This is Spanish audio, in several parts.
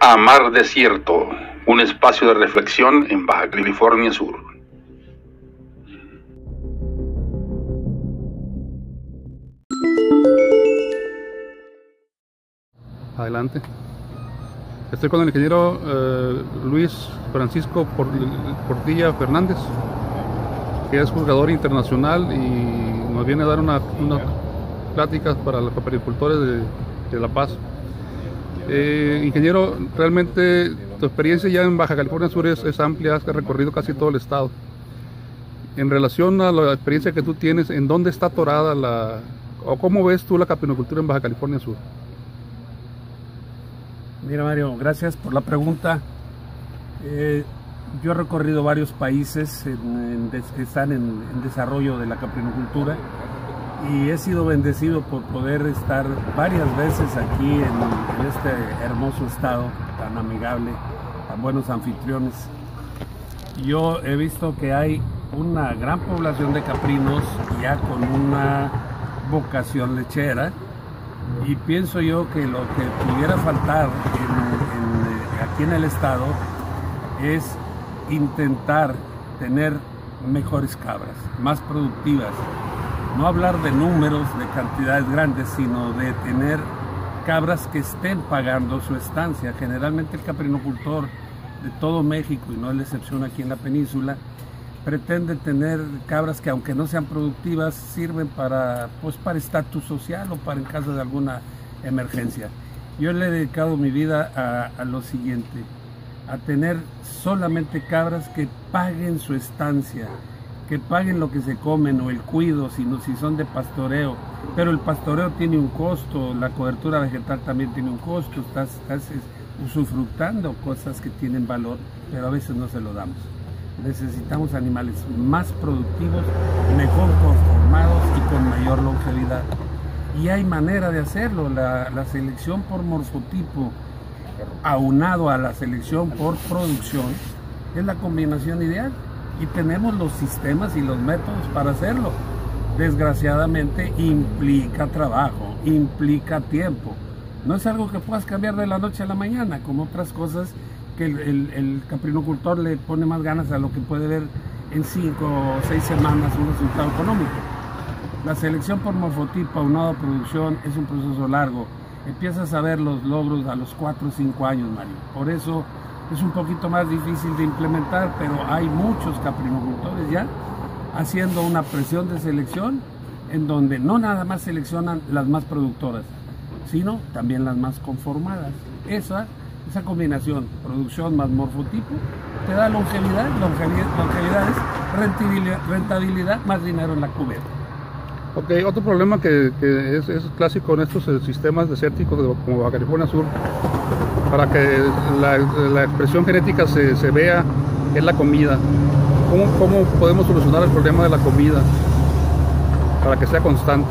a Mar Desierto, un espacio de reflexión en Baja California Sur. Adelante. Estoy con el ingeniero eh, Luis Francisco Portilla Fernández, que es juzgador internacional y nos viene a dar una, una plática para los agricultores de, de La Paz. Eh, ingeniero, realmente tu experiencia ya en Baja California Sur es, amplia, has recorrido casi todo el estado. En relación a la experiencia que tú tienes, ¿en dónde está atorada la, o cómo ves tú la capinocultura en Baja California Sur? Mira Mario, gracias por la pregunta. Eh, yo he recorrido varios países que están en, en desarrollo de la caprinocultura y he sido bendecido por poder estar varias veces aquí en, este hermoso estado tan amigable, tan buenos anfitriones. Yo he visto que hay una gran población de caprinos ya con una vocación lechera y pienso yo que lo que pudiera faltar aquí en el estado es intentar tener mejores cabras, más productivas, no hablar de números, de cantidades grandes, sino de tener cabras que estén pagando su estancia. Generalmente el caprinocultor de todo México, y no es la excepción aquí en la península, pretende tener cabras que aunque no sean productivas, sirven para pues para estatus social o para en caso de alguna emergencia. Yo le he dedicado mi vida a, a lo siguiente, a tener solamente cabras que paguen su estancia, que paguen lo que se comen o el cuido si, si son de pastoreo. Pero el pastoreo tiene un costo, la cobertura vegetal también tiene un costo, estás, estás usufructando cosas que tienen valor, pero a veces no se lo damos. Necesitamos animales más productivos, mejor conformados y con mayor longevidad. Y hay manera de hacerlo, la, la selección por morfotipo aunado a la selección por producción es la combinación ideal y tenemos los sistemas y los métodos para hacerlo. Desgraciadamente implica trabajo, implica tiempo. No es algo que puedas cambiar de la noche a la mañana, como otras cosas que el, caprinocultor le pone más ganas a lo que puede ver en cinco o seis semanas un resultado económico. La selección por morfotipo aunado a producción es un proceso largo. Empiezas a ver los logros a los cuatro o cinco años, Mario. Por eso es un poquito más difícil de implementar, pero hay muchos caprinocultores ya haciendo una presión de selección en donde no nada más seleccionan las más productoras, sino también las más conformadas. Esa, esa combinación, producción más morfotipo, te da longevidad, longevidad, es rentabilidad, más dinero en la cubeta. Ok, otro problema que, es, es, clásico en estos eh, sistemas desérticos como Baja California Sur para que la, expresión genética se, vea es la comida. ¿Cómo, podemos solucionar el problema de la comida para que sea constante?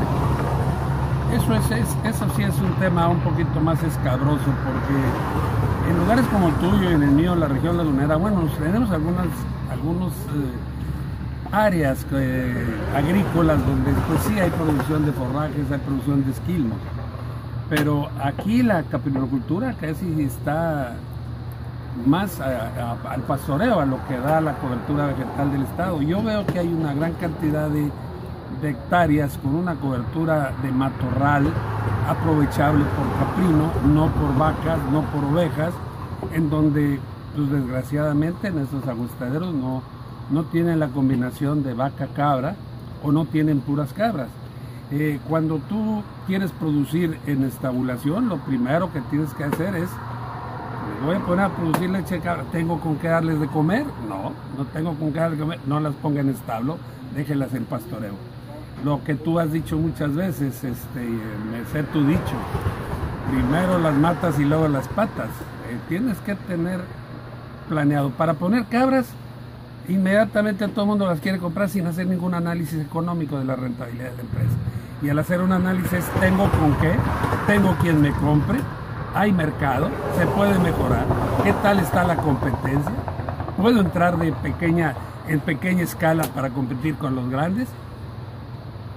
Eso, es, eso sí es un tema un poquito más escabroso porque en lugares como el tuyo y en el mío, la región lagunera, bueno, tenemos algunas algunos, eh, áreas eh, agrícolas donde pues sí hay producción de forrajes, hay producción de esquilmos pero aquí la capinocultura casi está más al pastoreo, a lo que da la cobertura vegetal del Estado. Yo veo que hay una gran cantidad de, hectáreas con una cobertura de matorral aprovechable por caprino, no por vacas, no por ovejas, en donde pues, desgraciadamente en estos agustaderos no, no tienen la combinación de vaca-cabra o no tienen puras cabras. Eh, cuando tú quieres producir en estabulación, lo primero que tienes que hacer es, voy a poner a producir leche cabra, ¿tengo con qué darles de comer? No, no tengo con qué darles de comer, no las ponga en establo, déjelas en pastoreo. Lo que tú has dicho muchas veces, este, me sé tu dicho, primero las matas y luego las patas. Eh, tienes que tener planeado. Para poner cabras, inmediatamente todo el mundo las quiere comprar sin hacer ningún análisis económico de la rentabilidad de la empresa y al hacer un análisis tengo con qué, tengo quien me compre, hay mercado, se puede mejorar, qué tal está la competencia, puedo entrar de pequeña, en pequeña escala para competir con los grandes.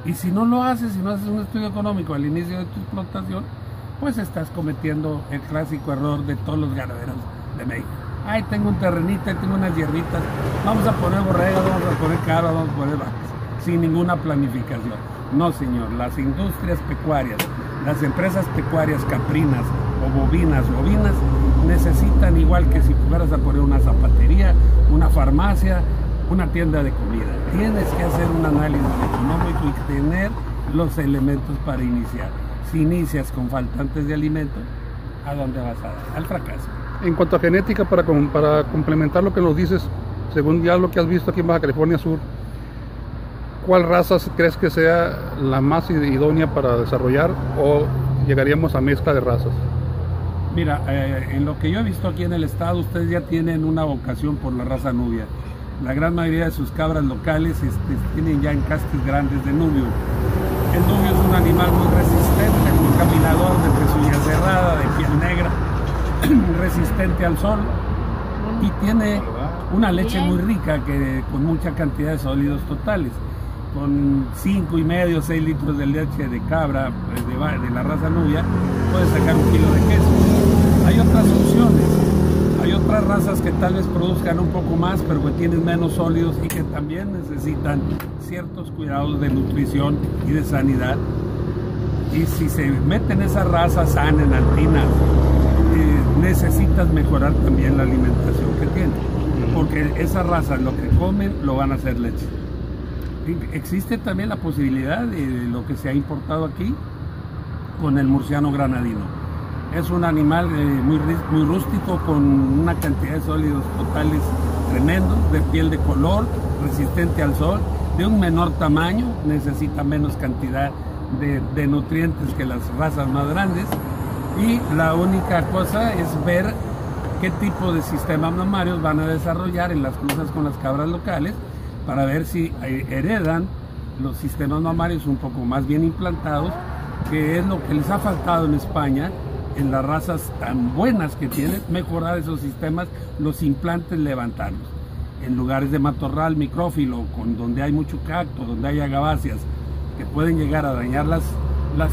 Y si no lo haces, si no haces un estudio económico al inicio de tu explotación, pues estás cometiendo el clásico error de todos los ganaderos de México. Ay, tengo un terrenito, tengo unas hierbitas, vamos a poner borregas, vamos a poner cabras, vamos a poner vacas, sin ninguna planificación. No, señor, las industrias pecuarias, las empresas pecuarias caprinas o bovinas, bovinas, necesitan igual que si fueras a poner una zapatería, una farmacia, una tienda de comida. Tienes que hacer un análisis económico y tener los elementos para iniciar. Si inicias con faltantes de alimentos, ¿a dónde vas a dar? Al fracaso. En cuanto a genética, para, para complementar lo que nos dices, según ya lo que has visto aquí en Baja California Sur, ¿cuál raza crees que sea la más idónea para desarrollar o llegaríamos a mezcla de razas? Mira, eh, en lo que yo he visto aquí en el estado, ustedes ya tienen una vocación por la raza nubia. La gran mayoría de sus cabras locales este, tienen ya encastes grandes de nubio. El nubio es un animal muy resistente, muy caminador, de pezuña cerrada, de piel negra, resistente al sol y tiene una leche muy rica que, con mucha cantidad de sólidos totales. Con 5 y medio, 6 litros de leche de cabra pues, de, de la raza nubia, puedes sacar un kilo de queso. Hay otras opciones hay otras razas que tal vez produzcan un poco más, pero que tienen menos sólidos y que también necesitan ciertos cuidados de nutrición y de sanidad. Y si se meten esas razas sanas, alpinas, eh, necesitas mejorar también la alimentación que tienen. Porque esas razas lo que comen lo van a hacer leche. Existe también la posibilidad de lo que se ha importado aquí con el murciano granadino es un animal eh, muy, muy rústico con una cantidad de sólidos totales tremendos, de piel de color, resistente al sol, de un menor tamaño, necesita menos cantidad de, nutrientes que las razas más grandes. Y la única cosa es ver qué tipo de sistemas mamarios van a desarrollar en las cruzas con las cabras locales para ver si eh, heredan los sistemas mamarios un poco más bien implantados, que es lo que les ha faltado en España en las razas tan buenas que tienen, mejorar esos sistemas, los implantes levantarlos. En lugares de matorral micrófilo, con, donde hay mucho cacto, donde hay agaváceas, que pueden llegar a dañar las, las,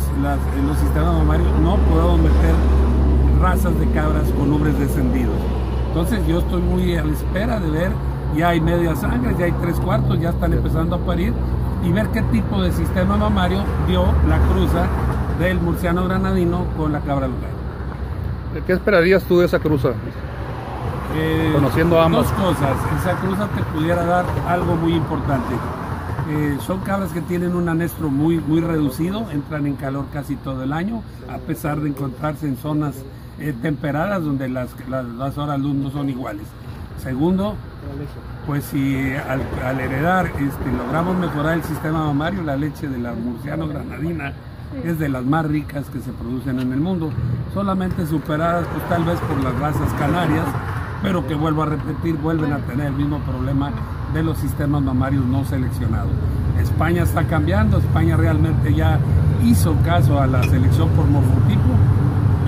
los sistemas mamarios, no podemos meter razas de cabras con ubres descendidos. Entonces yo estoy muy a la espera de ver, ya hay media sangre, ya hay tres cuartos, ya están empezando a parir, y ver qué tipo de sistema mamario dio la cruza del murciano granadino con la cabra local. ¿Qué esperarías tú de esa cruza? Eh, Conociendo ambas. Dos cosas. Esa cruza te pudiera dar algo muy importante. Eh, son cabras que tienen un anestro muy, muy reducido, entran en calor casi todo el año, a pesar de encontrarse en zonas eh, temperadas donde las, las, horas luz no son iguales. Segundo, pues si al, heredar este, logramos mejorar el sistema mamario, la leche de la murciano granadina es de las más ricas que se producen en el mundo, solamente superadas pues tal vez por las razas canarias, pero que vuelvo a repetir, vuelven a tener el mismo problema de los sistemas mamarios no seleccionados. España está cambiando, España realmente ya hizo caso a la selección por morfotipo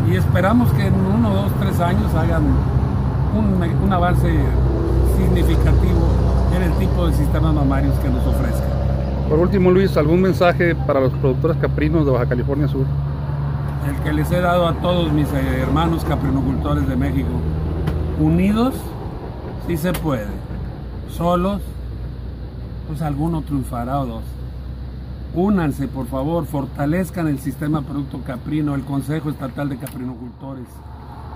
y esperamos que en uno, dos, tres años hagan un, un avance significativo en el tipo de sistemas mamarios que nos ofrezcan. Por último, Luis, ¿algún mensaje para los productores caprinos de Baja California Sur? El que les he dado a todos mis eh, hermanos caprinocultores de México. Unidos, sí se puede. Solos, pues alguno triunfará o dos. Únanse, por favor, fortalezcan el sistema producto caprino, el Consejo Estatal de Caprinocultores.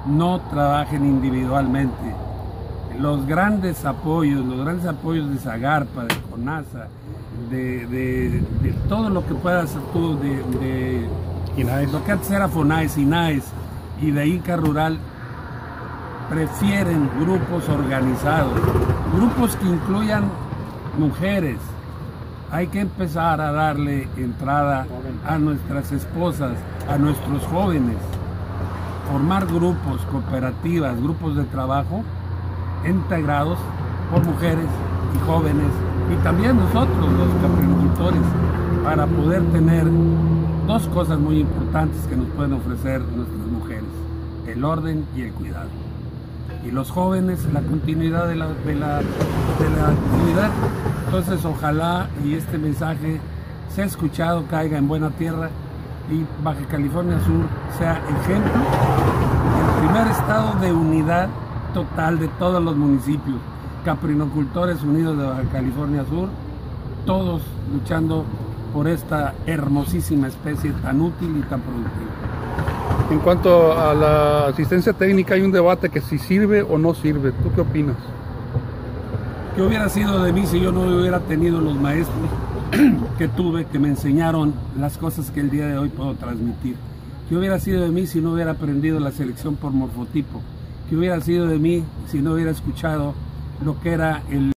No trabajen individualmente. Los grandes apoyos, los grandes apoyos de Zagarpa, de CONASA, de, todo lo que puedas tú, de, lo que antes era FONAES, INAES y de INCA Rural, prefieren grupos organizados, grupos que incluyan mujeres. Hay que empezar a darle entrada a nuestras esposas, a nuestros jóvenes, formar grupos, cooperativas, grupos de trabajo integrados por mujeres y jóvenes y también nosotros los capricultores para poder tener dos cosas muy importantes que nos pueden ofrecer nuestras mujeres, el orden y el cuidado. Y los jóvenes, la continuidad de la, de la, actividad. Entonces ojalá y este mensaje sea escuchado, caiga en buena tierra y Baja California Sur sea ejemplo, el primer estado de unidad total de todos los municipios, Caprinocultores Unidos de Baja California Sur, todos luchando por esta hermosísima especie tan útil y tan productiva. En cuanto a la asistencia técnica, hay un debate que si sirve o no sirve. ¿Tú qué opinas? ¿Qué hubiera sido de mí si yo no hubiera tenido los maestros que tuve que me enseñaron las cosas que el día de hoy puedo transmitir? ¿Qué hubiera sido de mí si no hubiera aprendido la selección por morfotipo? ¿Qué hubiera sido de mí si no hubiera escuchado lo que era el